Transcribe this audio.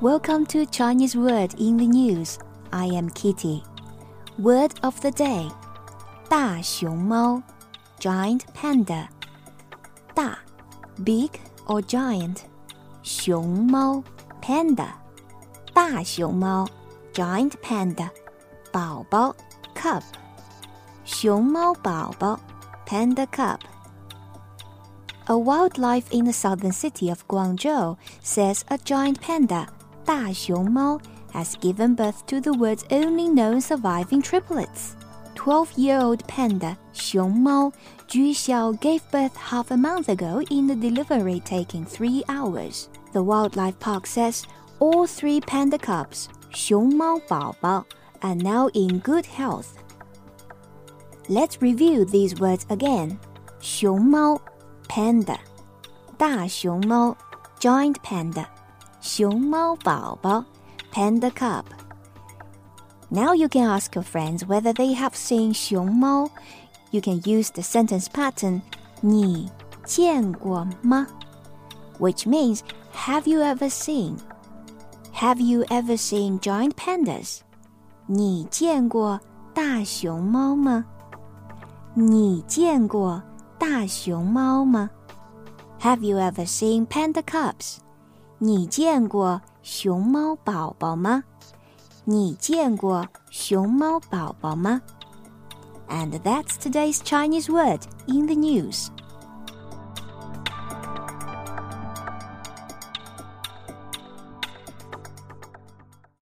Welcome to Chinese Word in the News. I am Kitty. Word of the day: 大熊猫 giant panda. 大 big or giant. 熊猫 panda. 大熊猫 giant panda. 宝宝 cub. 熊猫宝宝 panda cub. A wildlife in the southern city of Guangzhou says a giant panda, 大熊猫, has given birth to the world's only known surviving triplets. 12-year-old panda 熊猫 Ju Xiao gave birth half a month ago in the delivery taking three hours. The wildlife park says all three panda cubs 熊猫宝宝 are now in good health. Let's review these words again. 熊猫 panda 大熊猫 giant panda 熊猫宝宝 panda cub. Now you can ask your friends whether they have seen 熊猫. You can use the sentence pattern 你见过吗? Which means have you ever seen? Have you ever seen giant pandas? 你见过大熊猫吗？你见过大熊猫吗？Have you ever seen panda cubs？ 你见过熊猫宝宝吗？你见过熊猫宝宝吗？And that's today's Chinese word in the news.